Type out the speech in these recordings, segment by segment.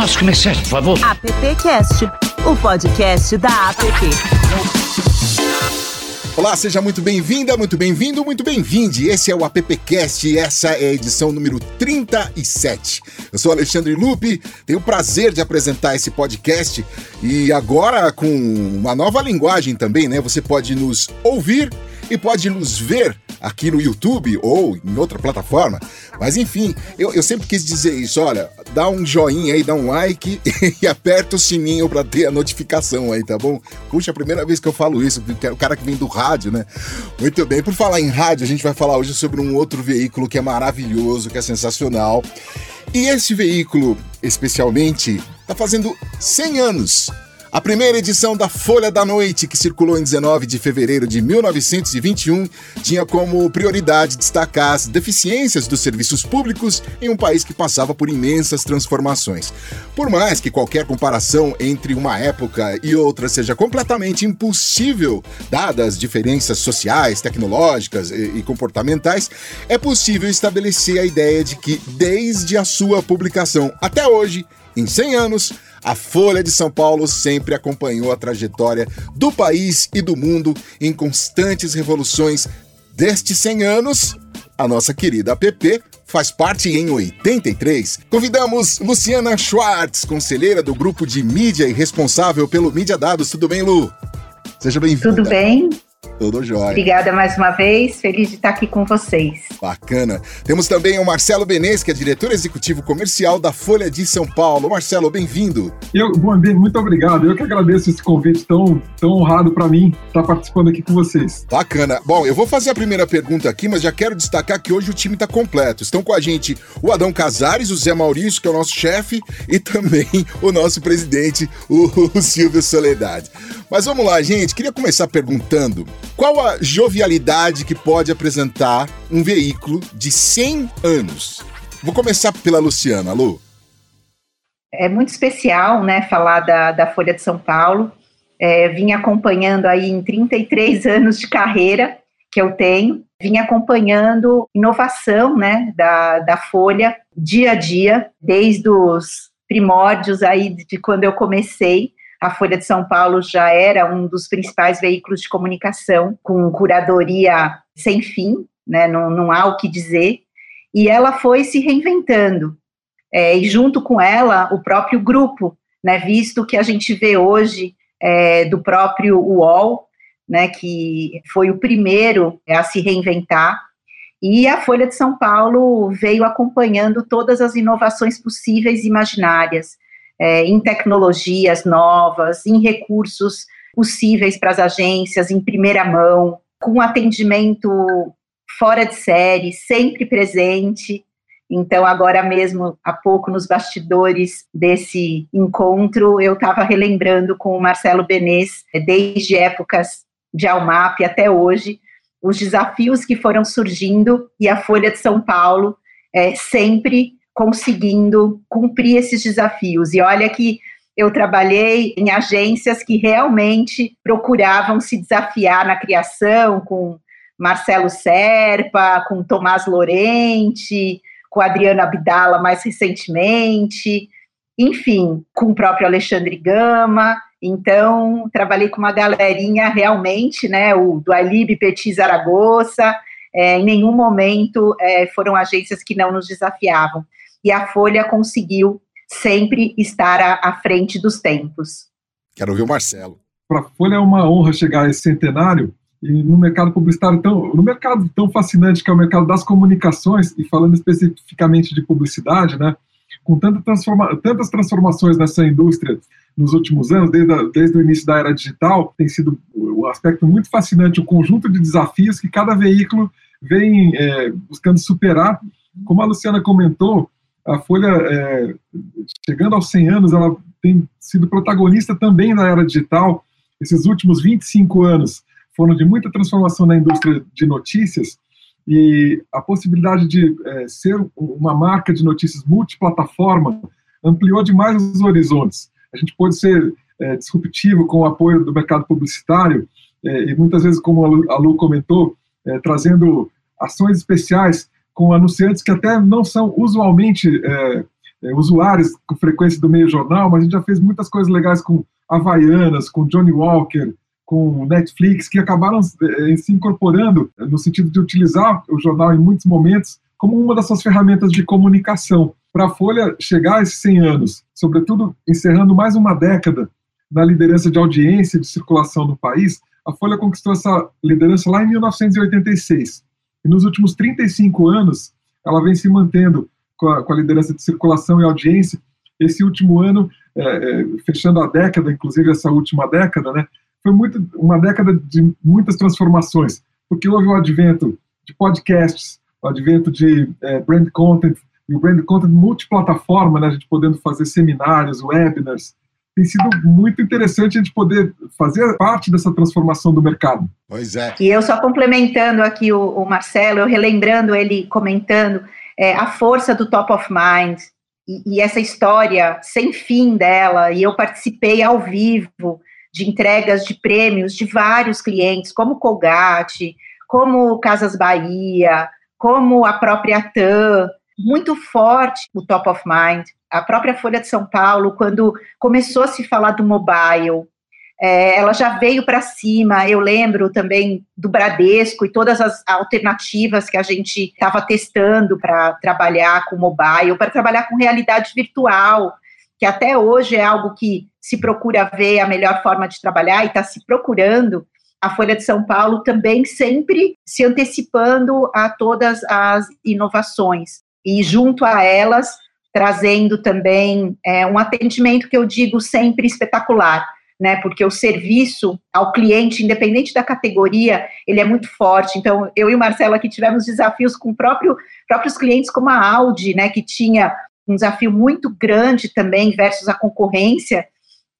nossos comerciais, por favor. AppCast, o podcast da App. Olá, seja muito bem-vinda, muito bem-vindo, muito bem-vinde. Esse é o AppCast e essa é a edição número 37. Eu sou Alexandre Lupe, tenho o prazer de apresentar esse podcast e agora com uma nova linguagem também, né? Você pode nos ouvir e pode nos ver aqui no YouTube ou em outra plataforma. Mas enfim, eu, eu sempre quis dizer isso: olha, dá um joinha aí, dá um like e aperta o sininho para ter a notificação aí, tá bom? Puxa, é a primeira vez que eu falo isso, porque é o cara que vem do rádio, né? Muito bem, por falar em rádio, a gente vai falar hoje sobre um outro veículo que é maravilhoso, que é sensacional. E esse veículo, especialmente, está fazendo 100 anos. A primeira edição da Folha da Noite, que circulou em 19 de fevereiro de 1921, tinha como prioridade destacar as deficiências dos serviços públicos em um país que passava por imensas transformações. Por mais que qualquer comparação entre uma época e outra seja completamente impossível, dadas as diferenças sociais, tecnológicas e comportamentais, é possível estabelecer a ideia de que, desde a sua publicação até hoje, em 100 anos, a Folha de São Paulo sempre acompanhou a trajetória do país e do mundo em constantes revoluções. Destes 100 anos, a nossa querida app faz parte em 83. Convidamos Luciana Schwartz, conselheira do grupo de mídia e responsável pelo Mídia Dados. Tudo bem, Lu? Seja bem-vinda. Tudo bem. Tudo jóia. Obrigada mais uma vez, feliz de estar aqui com vocês. Bacana. Temos também o Marcelo Benez, que é diretor executivo comercial da Folha de São Paulo. Marcelo, bem-vindo. Eu, bom, muito obrigado. Eu que agradeço esse convite tão, tão honrado para mim estar participando aqui com vocês. Bacana. Bom, eu vou fazer a primeira pergunta aqui, mas já quero destacar que hoje o time está completo. Estão com a gente o Adão Casares, o Zé Maurício, que é o nosso chefe, e também o nosso presidente, o, o Silvio Soledade. Mas vamos lá, gente. Queria começar perguntando qual a jovialidade que pode apresentar um veículo de 100 anos? Vou começar pela Luciana, Lu. É muito especial, né, falar da, da Folha de São Paulo. É, vim acompanhando aí em 33 anos de carreira que eu tenho, vim acompanhando inovação, né, da, da Folha dia a dia, desde os primórdios aí de quando eu comecei a Folha de São Paulo já era um dos principais veículos de comunicação, com curadoria sem fim, né, não, não há o que dizer, e ela foi se reinventando. É, e junto com ela, o próprio grupo, né, visto que a gente vê hoje é, do próprio UOL, né, que foi o primeiro a se reinventar, e a Folha de São Paulo veio acompanhando todas as inovações possíveis e imaginárias, é, em tecnologias novas, em recursos possíveis para as agências, em primeira mão, com atendimento fora de série, sempre presente. Então, agora mesmo, há pouco, nos bastidores desse encontro, eu estava relembrando com o Marcelo Benês, desde épocas de Almap até hoje, os desafios que foram surgindo e a Folha de São Paulo é, sempre conseguindo cumprir esses desafios. E olha que eu trabalhei em agências que realmente procuravam se desafiar na criação, com Marcelo Serpa, com Tomás Lorente, com Adriano Abdala mais recentemente, enfim, com o próprio Alexandre Gama. Então, trabalhei com uma galerinha realmente, né, o do Alib Petit Zaragoza, é, em nenhum momento é, foram agências que não nos desafiavam e a Folha conseguiu sempre estar à, à frente dos tempos. Quero ouvir o Marcelo. Para a Folha é uma honra chegar a esse centenário e no mercado publicitário tão, no mercado tão fascinante que é o mercado das comunicações e falando especificamente de publicidade, né, com tanta transforma, tantas transformações nessa indústria nos últimos anos, desde, a, desde o início da era digital, tem sido um aspecto muito fascinante, o um conjunto de desafios que cada veículo vem é, buscando superar. Como a Luciana comentou, a Folha, é, chegando aos 100 anos, ela tem sido protagonista também na era digital. Esses últimos 25 anos foram de muita transformação na indústria de notícias e a possibilidade de é, ser uma marca de notícias multiplataforma ampliou demais os horizontes. A gente pode ser é, disruptivo com o apoio do mercado publicitário é, e muitas vezes, como a Lu comentou, é, trazendo ações especiais com anunciantes que até não são usualmente é, é, usuários com frequência do meio jornal, mas a gente já fez muitas coisas legais com Havaianas, com Johnny Walker, com Netflix, que acabaram é, se incorporando no sentido de utilizar o jornal em muitos momentos como uma das suas ferramentas de comunicação. Para a Folha chegar a esses 100 anos, sobretudo encerrando mais uma década na liderança de audiência e de circulação no país, a Folha conquistou essa liderança lá em 1986. E nos últimos 35 anos, ela vem se mantendo com a, com a liderança de circulação e audiência. Esse último ano, é, é, fechando a década, inclusive essa última década, né, foi muito, uma década de muitas transformações, porque houve o advento de podcasts, o advento de é, brand content, e o brand content multiplataforma, né, a gente podendo fazer seminários, webinars, tem sido muito interessante a gente poder fazer parte dessa transformação do mercado. Pois é. E eu só complementando aqui o, o Marcelo, eu relembrando ele comentando é, a força do top of mind e, e, essa história sem fim dela, e eu participei ao vivo de entregas de prêmios de vários clientes, como Colgate, como Casas Bahia, como a própria TAM, muito forte o top of mind a própria Folha de São Paulo, quando começou a se falar do mobile, é, ela já veio para cima. Eu lembro também do Bradesco e todas as alternativas que a gente estava testando para trabalhar com mobile, para trabalhar com realidade virtual, que até hoje é algo que se procura ver a melhor forma de trabalhar e está se procurando. A Folha de São Paulo também sempre se antecipando a todas as inovações. E junto a elas, trazendo também é, um atendimento que eu digo sempre espetacular, né? Porque o serviço ao cliente, independente da categoria, ele é muito forte. Então, eu e o Marcelo aqui tivemos desafios com próprio, próprios clientes, como a Audi, né? Que tinha um desafio muito grande também versus a concorrência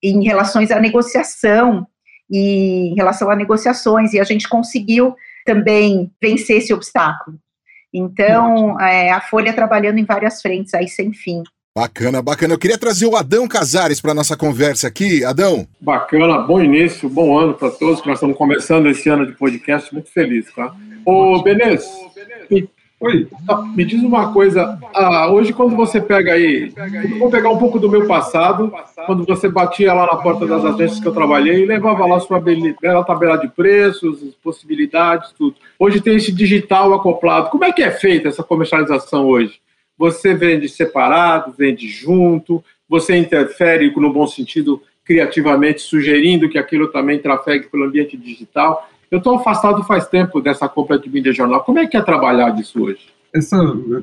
em relações à negociação e em relação a negociações, e a gente conseguiu também vencer esse obstáculo. Então, é, a Folha trabalhando em várias frentes aí sem fim. Bacana, bacana. Eu queria trazer o Adão Casares para nossa conversa aqui. Adão. Bacana, bom início, bom ano para todos, que nós estamos começando esse ano de podcast, muito feliz, tá? Ô, Benês, Oi. Me diz uma coisa. Ah, hoje, quando você pega aí. Vou pegar um pouco do meu passado, quando você batia lá na porta das agências que eu trabalhei e levava lá sua bela tabela de preços, possibilidades, tudo. Hoje tem esse digital acoplado. Como é que é feita essa comercialização hoje? Você vende separado, vende junto, você interfere, no bom sentido, criativamente, sugerindo que aquilo também trafegue pelo ambiente digital. Eu estou afastado faz tempo dessa compra de mídia jornal. Como é que é trabalhar disso hoje? Essa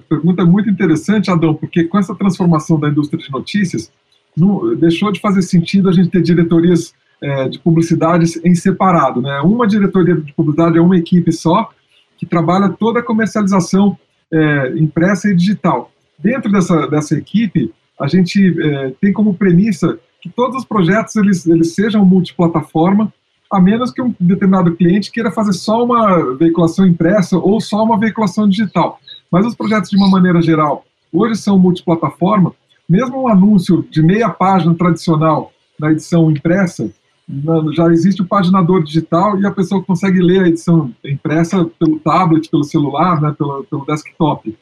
pergunta é muito interessante, Adão, porque com essa transformação da indústria de notícias, não, deixou de fazer sentido a gente ter diretorias é, de publicidades em separado. Né? Uma diretoria de publicidade é uma equipe só, que trabalha toda a comercialização é, impressa e digital. Dentro dessa, dessa equipe, a gente é, tem como premissa que todos os projetos eles, eles sejam multiplataforma, a menos que um determinado cliente queira fazer só uma veiculação impressa ou só uma veiculação digital. Mas os projetos, de uma maneira geral, hoje são multiplataforma. Mesmo um anúncio de meia página tradicional na edição impressa, já existe o paginador digital e a pessoa consegue ler a edição impressa pelo tablet, pelo celular, né, pelo, pelo desktop.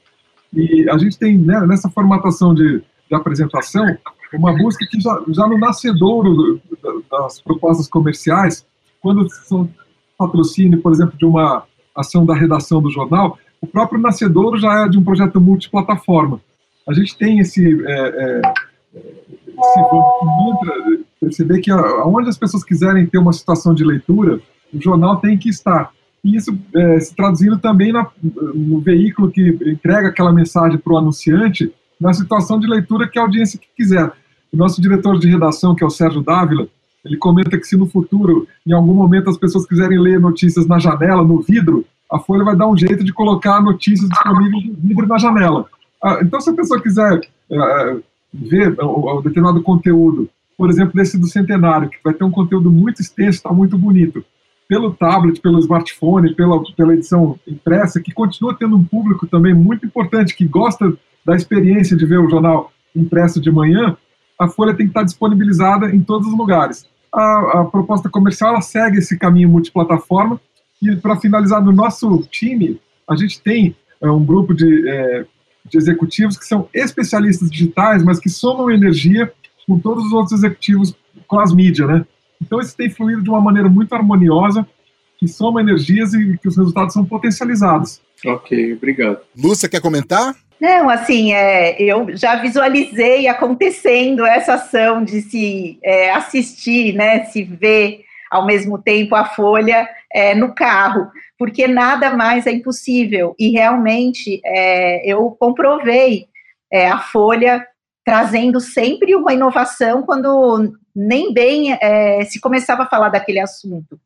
E a gente tem, né, nessa formatação de, de apresentação, uma busca que já, já no nascedouro das propostas comerciais, quando são patrocínio, por exemplo, de uma ação da redação do jornal, o próprio nascedouro já é de um projeto multiplataforma. A gente tem esse, é, é, esse perceber que aonde as pessoas quiserem ter uma situação de leitura, o jornal tem que estar. E isso é, se traduzindo também na, no veículo que entrega aquela mensagem para o anunciante, na situação de leitura que a audiência quiser. O nosso diretor de redação, que é o Sérgio Dávila, ele comenta que se no futuro, em algum momento, as pessoas quiserem ler notícias na janela, no vidro, a Folha vai dar um jeito de colocar notícias disponíveis no vidro na janela. Ah, então, se a pessoa quiser uh, ver o, determinado conteúdo, por exemplo, desse do centenário, que vai ter um conteúdo muito extenso, está muito bonito, pelo tablet, pelo smartphone, pela, pela edição impressa, que continua tendo um público também muito importante, que gosta da experiência de ver o jornal impresso de manhã, a Folha tem que estar disponibilizada em todos os lugares a, a proposta comercial ela segue esse caminho multiplataforma. E para finalizar, no nosso time, a gente tem é, um grupo de é, de executivos que são especialistas digitais, mas que somam energia com todos os outros executivos com as mídias, né? Então isso tem fluído de uma maneira muito harmoniosa, que soma energias e que os resultados são potencializados. Ok, obrigado. Lúcia, quer comentar? Não, assim, é, eu já visualizei acontecendo essa ação de se é, assistir, né, se ver ao mesmo tempo a Folha é, no carro, porque nada mais é impossível. E realmente é, eu comprovei é, a Folha trazendo sempre uma inovação quando nem bem é, se começava a falar daquele assunto.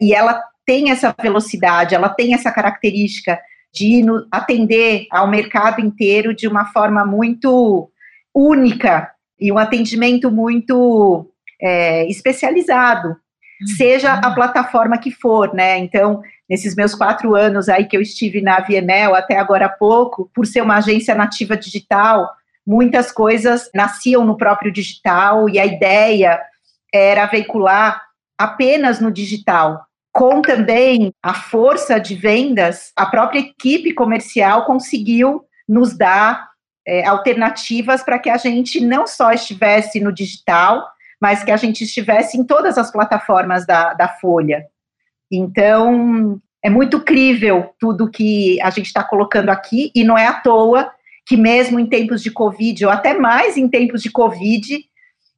E ela tem essa velocidade, ela tem essa característica de atender ao mercado inteiro de uma forma muito única e um atendimento muito é, especializado, uhum. seja a plataforma que for, né? Então, nesses meus quatro anos aí que eu estive na VML até agora há pouco, por ser uma agência nativa digital, muitas coisas nasciam no próprio digital e a ideia era veicular apenas no digital com também a força de vendas, a própria equipe comercial conseguiu nos dar é, alternativas para que a gente não só estivesse no digital, mas que a gente estivesse em todas as plataformas da, da Folha. Então, é muito crível tudo que a gente está colocando aqui, e não é à toa que, mesmo em tempos de Covid, ou até mais em tempos de Covid,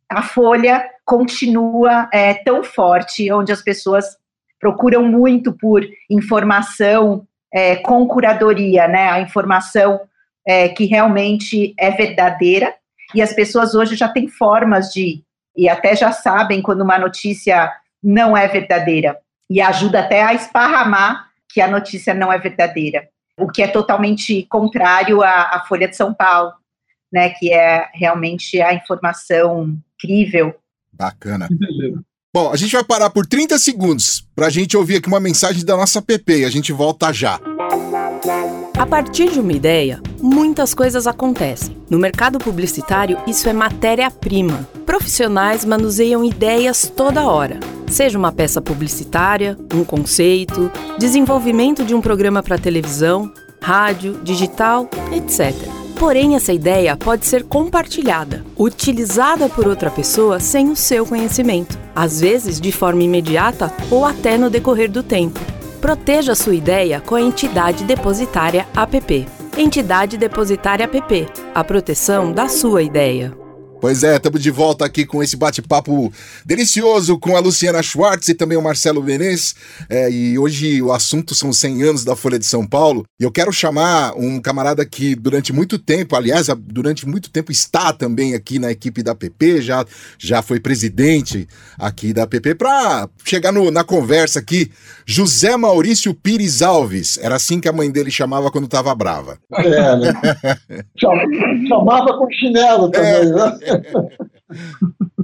a Folha continua é, tão forte, onde as pessoas procuram muito por informação é, com curadoria, né? A informação é, que realmente é verdadeira. E as pessoas hoje já têm formas de, e até já sabem quando uma notícia não é verdadeira. E ajuda até a esparramar que a notícia não é verdadeira. O que é totalmente contrário à, à Folha de São Paulo, né? Que é realmente a informação crível. Bacana. Bom, a gente vai parar por 30 segundos para a gente ouvir aqui uma mensagem da nossa PP e a gente volta já. A partir de uma ideia, muitas coisas acontecem. No mercado publicitário, isso é matéria-prima. Profissionais manuseiam ideias toda hora. Seja uma peça publicitária, um conceito, desenvolvimento de um programa para televisão, rádio, digital, etc. Porém, essa ideia pode ser compartilhada, utilizada por outra pessoa sem o seu conhecimento, às vezes de forma imediata ou até no decorrer do tempo. Proteja sua ideia com a entidade depositária APP. Entidade Depositária APP a proteção da sua ideia. Pois é, estamos de volta aqui com esse bate-papo delicioso com a Luciana Schwartz e também o Marcelo Venez. É, e hoje o assunto são 100 anos da Folha de São Paulo. E eu quero chamar um camarada que durante muito tempo, aliás, durante muito tempo está também aqui na equipe da PP, já, já foi presidente aqui da PP, para chegar no, na conversa aqui. José Maurício Pires Alves, era assim que a mãe dele chamava quando estava brava. É, né? Chamava com chinelo também, é. né?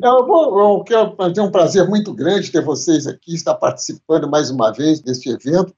Eu, vou, eu ter um prazer muito grande ter vocês aqui, estar participando mais uma vez deste evento.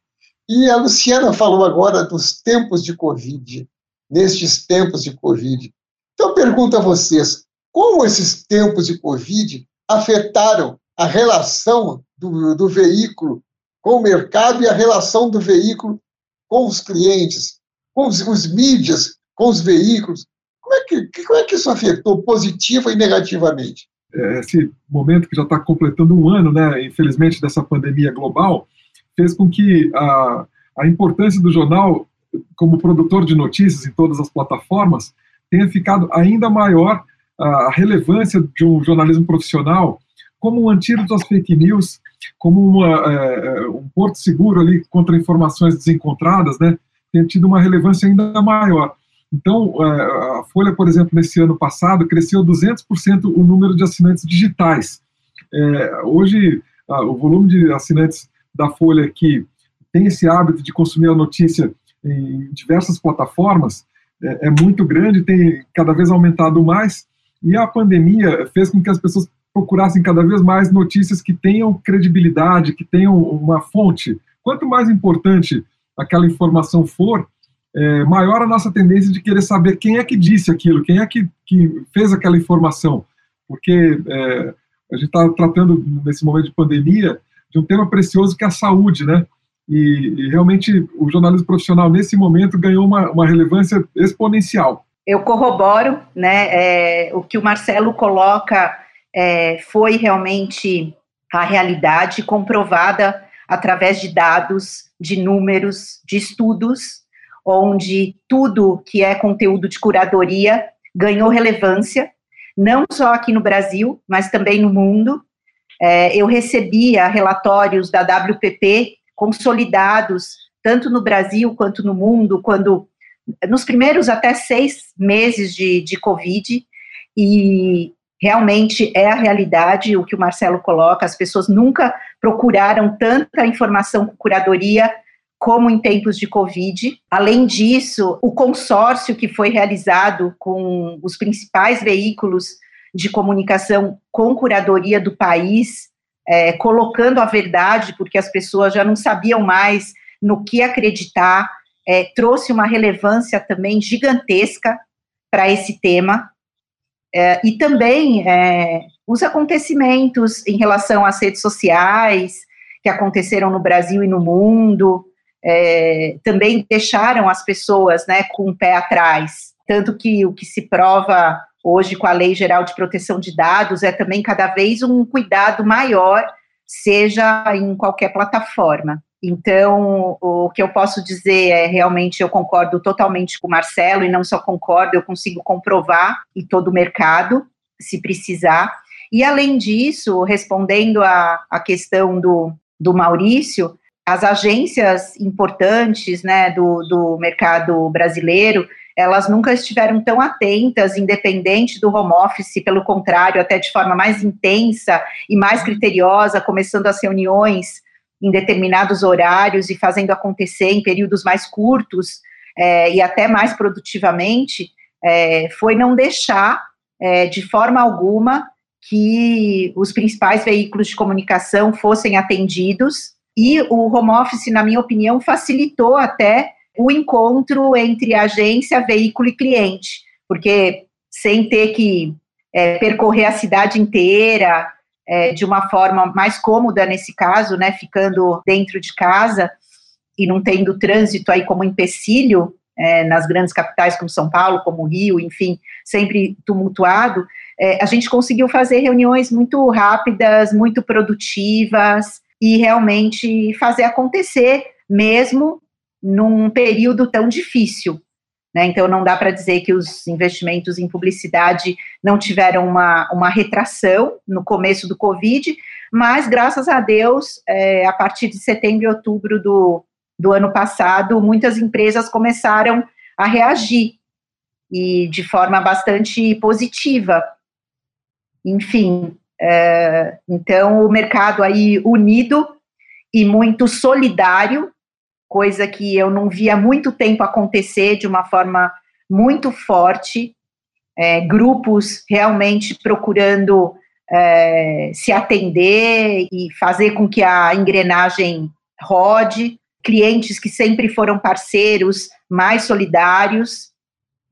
E a Luciana falou agora dos tempos de Covid, nestes tempos de Covid. Então, eu pergunto a vocês: como esses tempos de Covid afetaram a relação do, do veículo com o mercado e a relação do veículo com os clientes, com os, os mídias, com os veículos? Como é que, como é que isso afetou positiva e negativamente? É, esse momento que já está completando um ano, né, infelizmente, dessa pandemia global, fez com que a, a importância do jornal como produtor de notícias em todas as plataformas tenha ficado ainda maior a relevância de um jornalismo profissional como um antídoto às fake news, como uma, é, é um porto seguro ali contra informações desencontradas, né, tem tido uma relevância ainda maior. Então, é, a Folha, por exemplo, nesse ano passado, cresceu 200% o número de assinantes digitais. É, hoje, o volume de assinantes da Folha que tem esse hábito de consumir a notícia em diversas plataformas é, é muito grande, tem cada vez aumentado mais, e a pandemia fez com que as pessoas procurassem cada vez mais notícias que tenham credibilidade, que tenham uma fonte. Quanto mais importante aquela informação for, é, maior a nossa tendência de querer saber quem é que disse aquilo, quem é que, que fez aquela informação. Porque é, a gente está tratando, nesse momento de pandemia, de um tema precioso que é a saúde, né? e, e realmente o jornalismo profissional, nesse momento, ganhou uma, uma relevância exponencial. Eu corroboro, né, é, o que o Marcelo coloca é, foi realmente a realidade comprovada através de dados, de números, de estudos, onde tudo que é conteúdo de curadoria ganhou relevância, não só aqui no Brasil, mas também no mundo. É, eu recebia relatórios da WPP consolidados, tanto no Brasil quanto no mundo, quando nos primeiros até seis meses de, de Covid, e realmente é a realidade o que o Marcelo coloca, as pessoas nunca procuraram tanta informação com curadoria como em tempos de Covid. Além disso, o consórcio que foi realizado com os principais veículos de comunicação com curadoria do país, é, colocando a verdade, porque as pessoas já não sabiam mais no que acreditar, é, trouxe uma relevância também gigantesca para esse tema. É, e também é, os acontecimentos em relação às redes sociais que aconteceram no Brasil e no mundo, é, também deixaram as pessoas né, com o pé atrás. Tanto que o que se prova hoje com a Lei Geral de Proteção de Dados é também cada vez um cuidado maior, seja em qualquer plataforma. Então, o que eu posso dizer é realmente eu concordo totalmente com o Marcelo, e não só concordo, eu consigo comprovar em todo o mercado, se precisar. E além disso, respondendo à, questão do, do Maurício, as agências importantes né, do, do mercado brasileiro, elas nunca estiveram tão atentas, independente do home office, pelo contrário, até de forma mais intensa e mais criteriosa, começando as reuniões em determinados horários e fazendo acontecer em períodos mais curtos é, e até mais produtivamente, é, foi não deixar é, de forma alguma que os principais veículos de comunicação fossem atendidos e o home office, na minha opinião, facilitou até o encontro entre agência, veículo e cliente, porque sem ter que é, percorrer a cidade inteira é, de uma forma mais cômoda nesse caso, né, ficando dentro de casa e não tendo trânsito aí como empecilho é, nas grandes capitais como São Paulo, como Rio, enfim, sempre tumultuado, é, a gente conseguiu fazer reuniões muito rápidas, muito produtivas, e realmente fazer acontecer, mesmo num período tão difícil. Né? Então, não dá para dizer que os investimentos em publicidade não tiveram uma, uma retração no começo do Covid, mas, graças a Deus, é, a partir de setembro e outubro do, do ano passado, muitas empresas começaram a reagir e de forma bastante positiva. Enfim, é, então, o mercado aí unido e muito solidário, coisa que eu não via muito tempo acontecer de uma forma muito forte, é, grupos realmente procurando é, se atender e fazer com que a engrenagem rode, clientes que sempre foram parceiros mais solidários,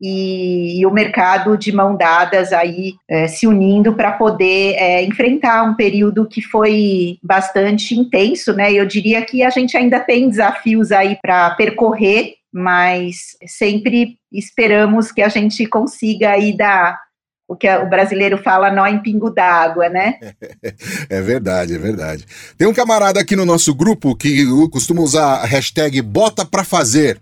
e, e, o mercado de mão dadas aí é, se unindo para poder é, enfrentar um período que foi bastante intenso, né? Eu diria que a gente ainda tem desafios aí para percorrer, mas sempre esperamos que a gente consiga aí dar o que o brasileiro fala nó em pingo d'água, né? É verdade, é verdade. Tem um camarada aqui no nosso grupo que costuma usar a hashtag bota pra fazer.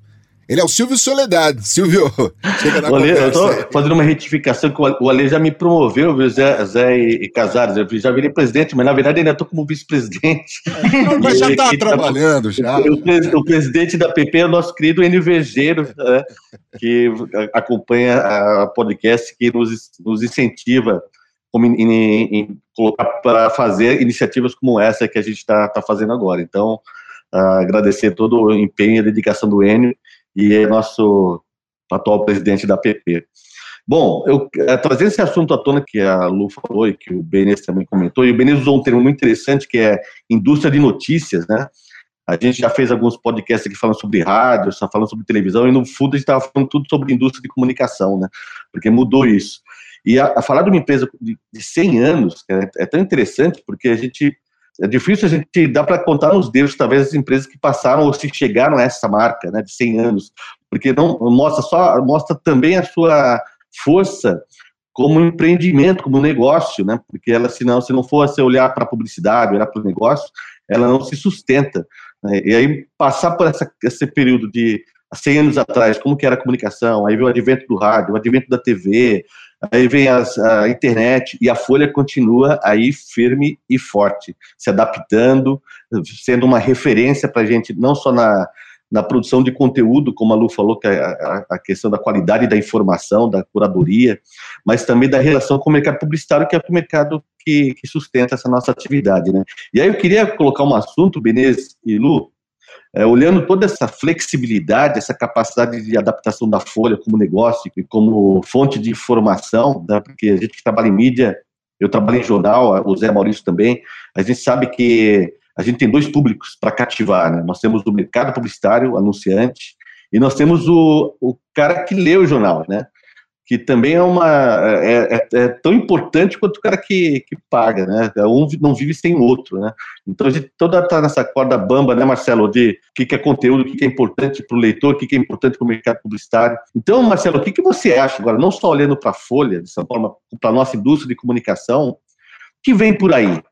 Ele é o Silvio Soledade. Silvio, chega na Ale, Eu tô fazendo uma retificação que o Ale já me promoveu, viu, Zé, Zé e Casares. Eu já virei presidente, mas na verdade ainda estou como vice-presidente. mas já está trabalhando, já. O, o, presidente da PP é o nosso querido Enio Vegeiro, né, que acompanha a podcast, que nos, nos incentiva como colocar para fazer iniciativas como essa que a gente está tá fazendo agora. Então, uh, agradecer todo o empenho e a dedicação do Enio e é nosso atual presidente da PP. Bom, eu é, trazendo esse assunto à tona que a Lu falou e que o Benes também comentou, e o Benes usou um termo muito interessante que é indústria de notícias, né? A gente já fez alguns podcasts aqui falando sobre rádio, está falando sobre televisão, e no fundo a gente estava falando tudo sobre indústria de comunicação, né? Porque mudou isso. E a, a falar de uma empresa de, de 100 anos é, é, tão interessante porque a gente É difícil a gente dar para contar nos dedos, talvez, as empresas que passaram ou se chegaram a essa marca, né, de 100 anos, porque não mostra só, mostra também a sua força como empreendimento, como negócio, né? Porque ela, se não, se não for olhar para a publicidade, olhar para o negócio, ela não se sustenta. Né? E aí passar por essa, esse período de 100 anos atrás, como que era a comunicação, aí vem o advento do rádio, o advento da TV, aí vem as, a internet e a Folha continua aí firme e forte, se adaptando, sendo uma referência para a gente não só na na produção de conteúdo, como a Lu falou, que é a, a, questão da qualidade da informação, da curadoria, mas também da relação com o mercado publicitário, que é o mercado que, que sustenta essa nossa atividade. Né? E aí eu queria colocar um assunto, Benez e Lu, é, olhando toda essa flexibilidade, essa capacidade de adaptação da Folha como negócio e como fonte de informação, né? porque a gente que trabalha em mídia, eu trabalho em jornal, o Zé Maurício também, a gente sabe que a gente tem dois públicos para cativar, né? Nós temos o mercado publicitário, anunciante, e nós temos o, o cara que lê o jornal, né? Que também é uma é, é, é tão importante quanto o cara que, que paga, né? Um não vive sem o outro, né? Então a gente toda tá nessa corda bamba, né, Marcelo, de o que, que é conteúdo, o que, que é importante para o leitor, o que, que é importante para o mercado publicitário. Então, Marcelo, o que, que você acha agora, não só olhando para a Folha de São Paulo, para a nossa indústria de comunicação, que vem por aí?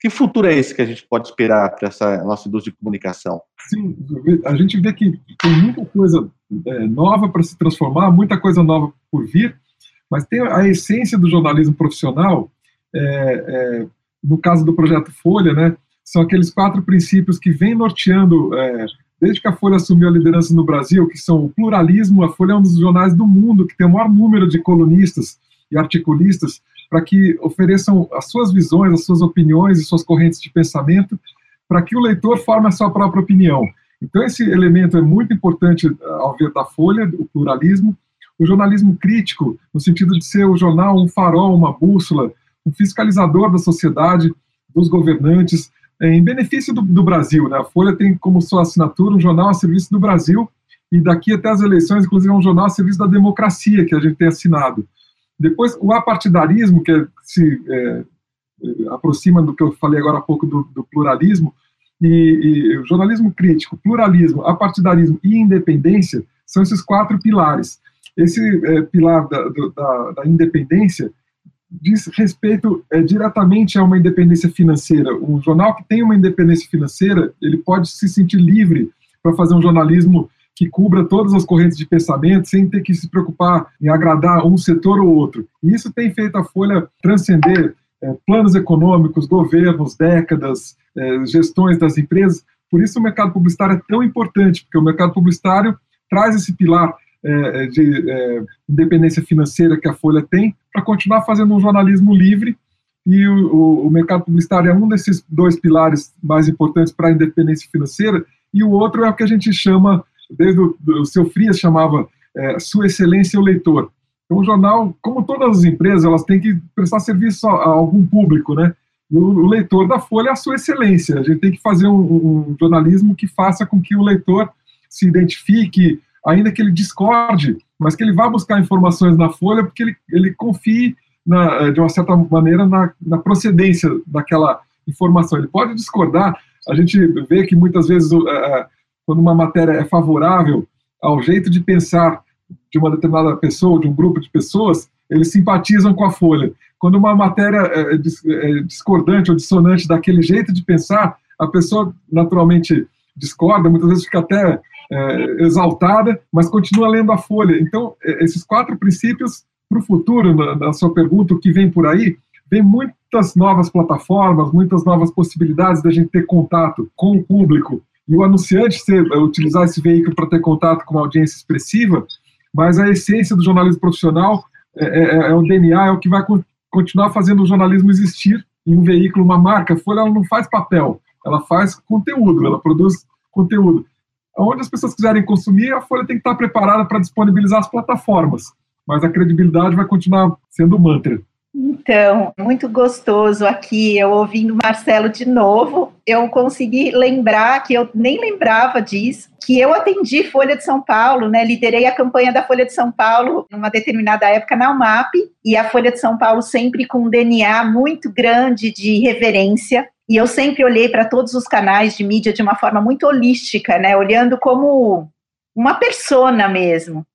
Que futuro é esse que a gente pode esperar para essa nossa indústria de comunicação? Sim, a gente vê que tem muita coisa é, nova para se transformar, muita coisa nova por vir, mas tem a essência do jornalismo profissional, é, é, no caso do projeto Folha, né, são aqueles quatro princípios que vêm norteando, é, desde que a Folha assumiu a liderança no Brasil, que são o pluralismo, a Folha é um dos jornais do mundo que tem o maior número de colunistas e articulistas, para que ofereçam as suas visões, as suas opiniões e suas correntes de pensamento, para que o leitor forme a sua própria opinião. Então, esse elemento é muito importante eh, ao ver da Folha, o pluralismo, o jornalismo crítico, no sentido de ser o jornal um farol, uma bússola, um fiscalizador da sociedade, dos governantes, eh, em benefício do, do, Brasil. Né? A Folha tem como sua assinatura um jornal a serviço do Brasil, e daqui até as eleições, inclusive, é um jornal a serviço da democracia que a gente tem assinado. Depois, o apartidarismo, que é, se é, aproxima do que eu falei agora há pouco do, do pluralismo, e, e, jornalismo crítico, pluralismo, apartidarismo e independência são esses quatro pilares. Esse é, pilar da, da, da, independência diz respeito é, diretamente a uma independência financeira. Um jornal que tem uma independência financeira, ele pode se sentir livre para fazer um jornalismo que cubra todas as correntes de pensamento, sem ter que se preocupar em agradar um setor ou outro. E isso tem feito a Folha transcender é, planos econômicos, governos, décadas, é, gestões das empresas. Por isso o mercado publicitário é tão importante, porque o mercado publicitário traz esse pilar é, de é, independência financeira que a Folha tem para continuar fazendo um jornalismo livre e o, o, mercado publicitário é um desses dois pilares mais importantes para a independência financeira, e o outro é o que a gente chama desde o, o seu Frias chamava é, Sua Excelência o Leitor. Então, o jornal, como todas as empresas, elas têm que prestar serviço a, a algum público, né? O, o, leitor da Folha é a sua excelência. A gente tem que fazer um, um, jornalismo que faça com que o leitor se identifique, ainda que ele discorde, mas que ele vá buscar informações na Folha, porque ele, ele confie, na, de uma certa maneira, na, na procedência daquela informação. Ele pode discordar. A gente vê que muitas vezes uh, quando uma matéria é favorável ao jeito de pensar de uma determinada pessoa, de um grupo de pessoas, eles simpatizam com a Folha. Quando uma matéria é discordante ou dissonante daquele jeito de pensar, a pessoa naturalmente discorda, muitas vezes fica até é, exaltada, mas continua lendo a Folha. Então, é, esses quatro princípios para o futuro, na, na sua pergunta, o que vem por aí, vem muitas novas plataformas, muitas novas possibilidades da gente ter contato com o público e o anunciante ser, utilizar esse veículo para ter contato com uma audiência expressiva, mas a essência do jornalismo profissional é, é, é o DNA, é o que vai continuar fazendo o jornalismo existir em um veículo, uma marca. A Folha ela não faz papel, ela faz conteúdo, ela produz conteúdo. Onde as pessoas quiserem consumir, a Folha tem que estar preparada para disponibilizar as plataformas, mas a credibilidade vai continuar sendo o mantra. Então, muito gostoso aqui, eu ouvindo Marcelo de novo, eu consegui lembrar que eu nem lembrava disso, que eu atendi Folha de São Paulo, né? Liderei a campanha da Folha de São Paulo numa determinada época na UMAP, e a Folha de São Paulo sempre com um DNA muito grande de reverência E eu sempre olhei para todos os canais de mídia de uma forma muito holística, né? Olhando como uma persona mesmo.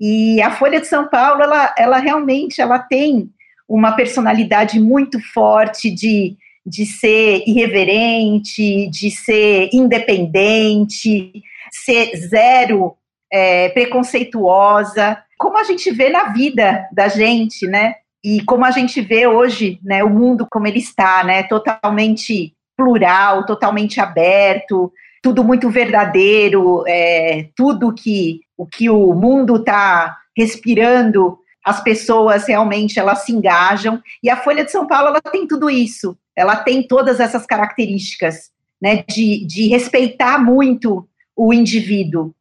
E a Folha de São Paulo, ela, ela realmente ela tem uma personalidade muito forte de, de ser irreverente, de ser independente, ser zero é, preconceituosa, como a gente vê na vida da gente, né? E como a gente vê hoje, né, o mundo como ele está, né, totalmente plural, totalmente aberto, tudo muito verdadeiro, é, tudo que o que o mundo está respirando, as pessoas realmente elas se engajam. E a Folha de São Paulo ela tem tudo isso, ela tem todas essas características, né, de, de respeitar muito o indivíduo.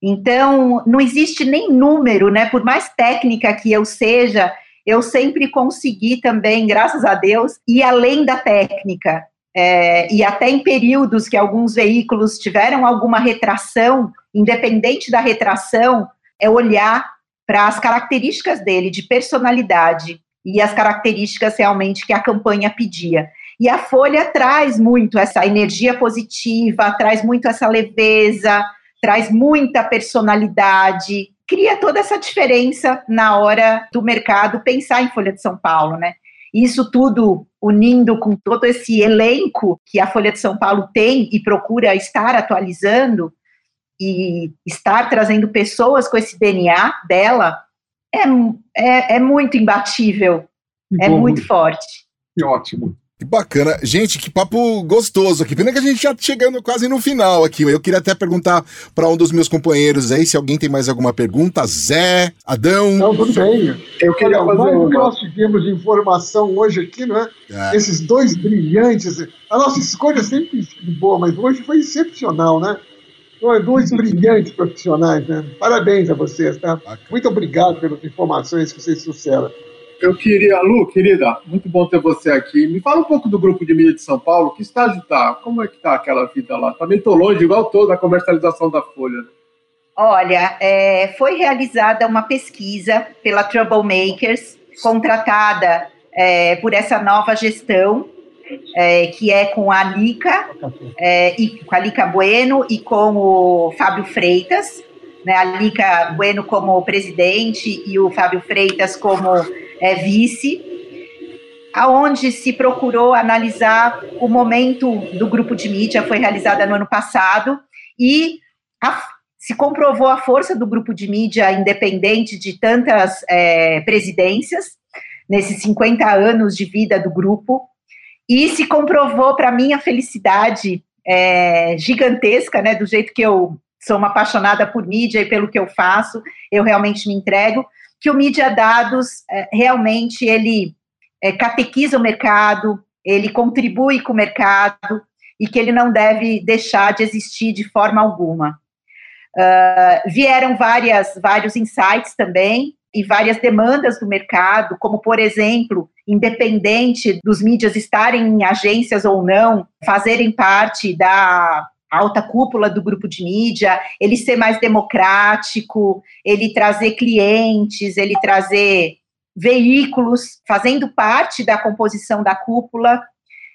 Então, não existe nem número, né? Por mais técnica que eu seja, eu sempre consegui também, graças a Deus, ir além da técnica. É, e até em períodos que alguns veículos tiveram alguma retração, independente da retração, é olhar para as características dele de personalidade e as características realmente que a campanha pedia. E a Folha traz muito essa energia positiva, traz muito essa leveza, traz muita personalidade, cria toda essa diferença na hora do mercado pensar em Folha de São Paulo, né? Isso tudo unindo com todo esse elenco que a Folha de São Paulo tem e procura estar atualizando e estar trazendo pessoas com esse DNA dela, é, é, é muito imbatível, é muito forte. Que ótimo. Que bacana. Gente, que papo gostoso aqui. Pena que a gente já tá chegando quase no final aqui. Eu queria até perguntar para um dos meus companheiros aí se alguém tem mais alguma pergunta. Zé, Adão. Não, tudo bem. Eu queria Olha, fazer mais que nós tivemos de informação hoje aqui, não é? é? Esses dois brilhantes. A nossa escolha é sempre boa, mas hoje foi excepcional, né? Dois brilhantes profissionais, né? Parabéns a vocês, tá? Bacana. Muito obrigado pelas informações que vocês trouxeram. Eu queria, Lu, querida, muito bom ter você aqui. Me fala um pouco do grupo de mídia de São Paulo, que estágio está? Como é que está aquela vida lá? Também estou longe, igual toda a comercialização da Folha. Olha, é, foi realizada uma pesquisa pela Troublemakers, contratada é, por essa nova gestão, é, que é com a Lica, é, e, com a Lica Bueno e com o Fábio Freitas, né, a Lica Bueno como presidente e o Fábio Freitas como é, vice, aonde se procurou analisar o momento do grupo de mídia, foi realizada no ano passado, e a, se comprovou a força do grupo de mídia independente de tantas é, presidências, nesses 50 anos de vida do grupo, e se comprovou, para mim, a felicidade é, gigantesca, né, do jeito que eu sou uma apaixonada por mídia e pelo que eu faço, eu realmente me entrego, que o Mídia Dados é, realmente ele é, catequiza o mercado, ele contribui com o mercado e que ele não deve deixar de existir de forma alguma. Uh, vieram várias, vários insights também e várias demandas do mercado, como, por exemplo, independente dos mídias estarem em agências ou não, fazerem parte da alta cúpula do grupo de mídia, ele ser mais democrático, ele trazer clientes, ele trazer veículos fazendo parte da composição da cúpula,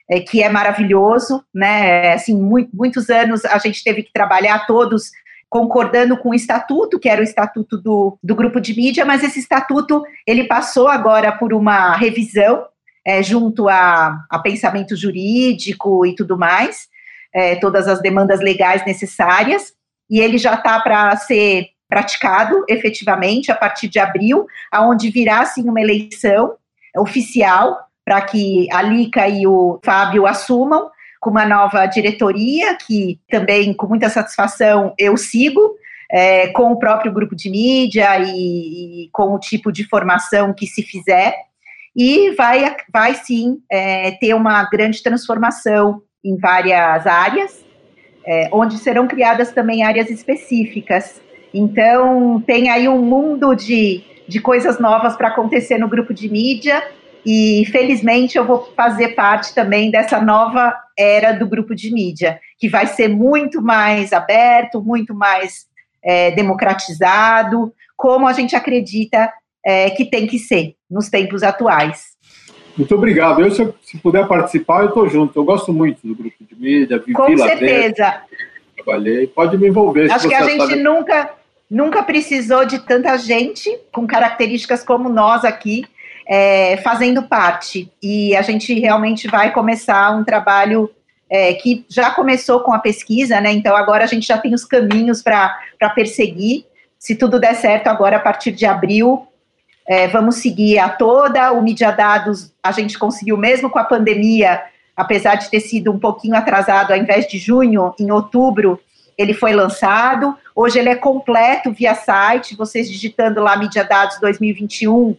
é, que é maravilhoso, né? Assim, muito, muitos anos a gente teve que trabalhar todos concordando com o estatuto, que era o estatuto do, do grupo de mídia, mas esse estatuto ele passou agora por uma revisão é, junto a, a pensamento jurídico e tudo mais é, todas as demandas legais necessárias, e ele já está para ser praticado efetivamente a partir de abril, aonde virá sim uma eleição oficial para que a Lica e o Fábio assumam com uma nova diretoria, que também com muita satisfação eu sigo, é, com o próprio grupo de mídia e, e, com o tipo de formação que se fizer, e vai, vai sim é, ter uma grande transformação em várias áreas, é, onde serão criadas também áreas específicas. Então, tem aí um mundo de, de coisas novas para acontecer no grupo de mídia, e felizmente eu vou fazer parte também dessa nova era do grupo de mídia, que vai ser muito mais aberto, muito mais é, democratizado, como a gente acredita é, que tem que ser nos tempos atuais. Muito obrigado. Eu, se, se puder participar, eu estou junto. Eu gosto muito do grupo de mídia. Com certeza. trabalhei. Pode me envolver. Acho que a gente nunca, nunca precisou de tanta gente com características como nós aqui é, fazendo parte. E a gente realmente vai começar um trabalho é, que já começou com a pesquisa, né? Então agora a gente já tem os caminhos para perseguir. Se tudo der certo, agora a partir de abril, é, vamos seguir a toda. O Media Dados a gente conseguiu, mesmo com a pandemia, apesar de ter sido um pouquinho atrasado, ao invés de junho, em outubro, ele foi lançado. Hoje ele é completo via site. Vocês digitando lá Media Dados 2021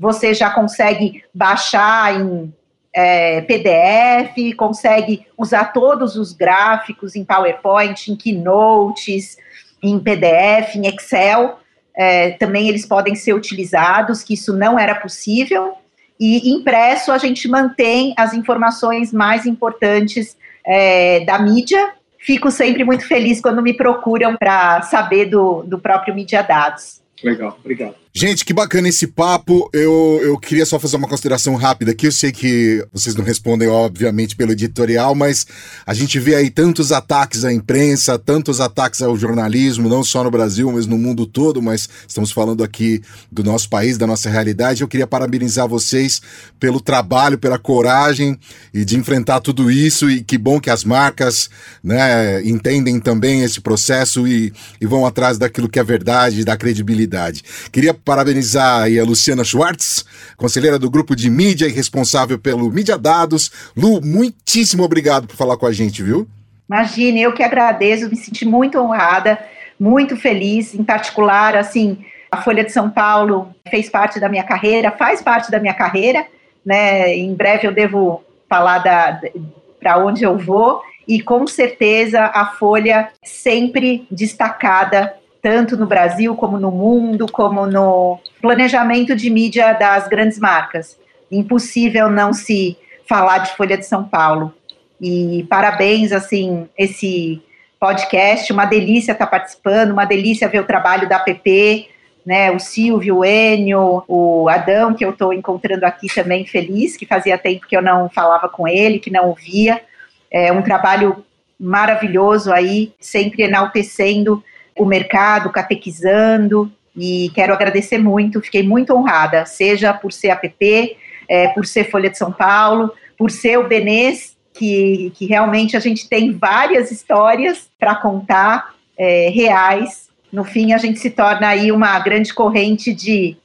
você já consegue baixar em é, PDF, consegue usar todos os gráficos em PowerPoint, em Keynotes, em PDF, em Excel. É, também eles podem ser utilizados, que isso não era possível. E impresso a gente mantém as informações mais importantes é, da mídia. Fico sempre muito feliz quando me procuram para saber do, do próprio Mídia Dados. Legal, obrigado. Gente, que bacana esse papo. Eu, eu queria só fazer uma consideração rápida aqui. Eu sei que vocês não respondem, obviamente, pelo editorial, mas a gente vê aí tantos ataques à imprensa, tantos ataques ao jornalismo, não só no Brasil, mas no mundo todo. Mas estamos falando aqui do nosso país, da nossa realidade. Eu queria parabenizar vocês pelo trabalho, pela coragem e de enfrentar tudo isso. E que bom que as marcas né, entendem também esse processo e, e vão atrás daquilo que é verdade, da credibilidade. Queria parabenizar a Luciana Schwartz, conselheira do grupo de mídia e responsável pelo Mídia Dados. Lu, muitíssimo obrigado por falar com a gente, viu? Imagine, eu que agradeço, me senti muito honrada, muito feliz, em particular, assim, a Folha de São Paulo fez parte da minha carreira, faz parte da minha carreira, né? Em breve eu devo falar para onde eu vou e com certeza a Folha sempre destacada tanto no Brasil como no mundo, como no planejamento de mídia das grandes marcas. Impossível não se falar de Folha de São Paulo. E parabéns, assim, esse podcast, uma delícia estar participando, uma delícia ver o trabalho da PP, né, o Silvio, o Enio, o Adão, que eu estou encontrando aqui também feliz, que fazia tempo que eu não falava com ele, que não ouvia. É um trabalho maravilhoso aí, sempre enaltecendo o mercado, catequizando, e quero agradecer muito, fiquei muito honrada, seja por ser APP, é, por ser Folha de São Paulo, por ser o Benês, que, que realmente a gente tem várias histórias para contar, é, reais. No fim, a gente se torna aí uma grande corrente de,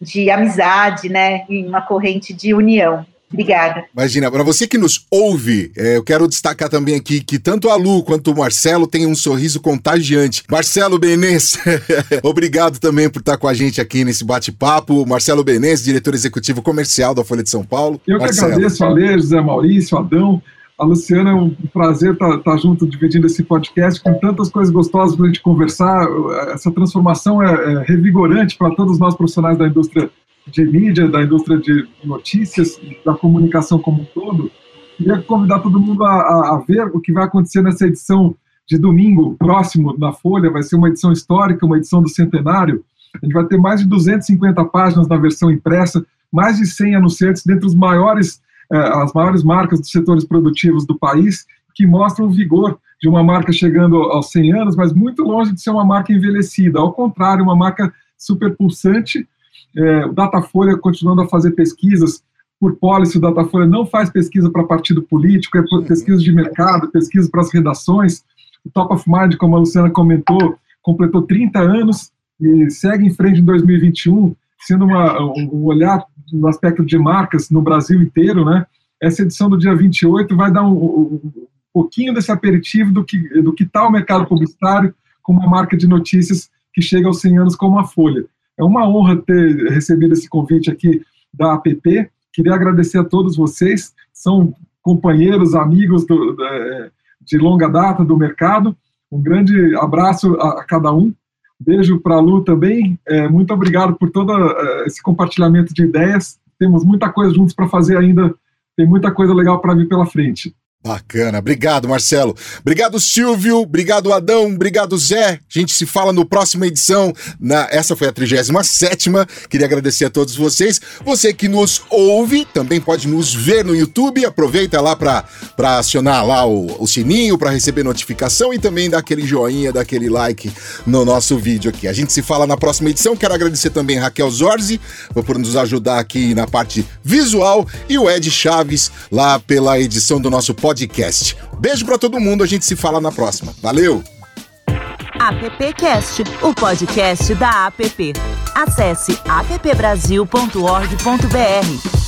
de amizade, né, e uma corrente de união. Obrigada. Imagina, para você que nos ouve, é, eu quero destacar também aqui que tanto a Lu quanto o Marcelo têm um sorriso contagiante. Marcelo Benês, obrigado também por estar com a gente aqui nesse bate-papo. Marcelo Benês, diretor executivo comercial da Folha de São Paulo. Eu Marcelo. que agradeço, Ale, José Maurício, Adão. A Luciana, é um prazer estar, estar junto, dividindo esse podcast com tantas coisas gostosas para a gente conversar. Essa transformação é, é revigorante para todos nós profissionais da indústria de mídia, da indústria de notícias, da comunicação como um todo. Queria convidar todo mundo a, a, ver o que vai acontecer nessa edição de domingo próximo na Folha. Vai ser uma edição histórica, uma edição do centenário. A gente vai ter mais de 250 páginas na versão impressa, mais de 100 anunciantes dentre os maiores, eh, as maiores marcas dos setores produtivos do país, que mostram o vigor de uma marca chegando aos 100 anos, mas muito longe de ser uma marca envelhecida. Ao contrário, uma marca super pulsante, é, o Datafolha continuando a fazer pesquisas por policy, o Datafolha não faz pesquisa para partido político, é uhum. pesquisa de mercado, pesquisa para as redações. O Top of Mind, como a Luciana comentou, completou 30 anos e segue em frente em 2021, sendo uma, um olhar no aspecto de marcas no Brasil inteiro, né? Essa edição do dia 28 vai dar um, um pouquinho desse aperitivo do que do que está o mercado publicitário com uma marca de notícias que chega aos 100 anos como a Folha. É uma honra ter recebido esse convite aqui da APP. Queria agradecer a todos vocês, são companheiros, amigos do, de longa data do mercado. Um grande abraço a, a cada um. Beijo para a Lu também. É, muito obrigado por todo é, esse compartilhamento de ideias. Temos muita coisa juntos para fazer ainda. Tem muita coisa legal para vir pela frente. Bacana. Obrigado, Marcelo. Obrigado, Silvio. Obrigado, Adão. Obrigado, Zé. A gente se fala no próxima edição. Na... Essa foi a 37 Queria agradecer a todos vocês. Você que nos ouve também pode nos ver no YouTube. Aproveita lá para acionar lá o, o sininho para receber notificação e também dar aquele joinha, dar aquele like no nosso vídeo aqui. A gente se fala na próxima edição. Quero agradecer também a Raquel Zorzi por nos ajudar aqui na parte visual e o Ed Chaves lá pela edição do nosso podcast podcast. Beijo para todo mundo, a gente se fala na próxima. Valeu! AppCast, o podcast da App. Acesse appbrasil.org.br.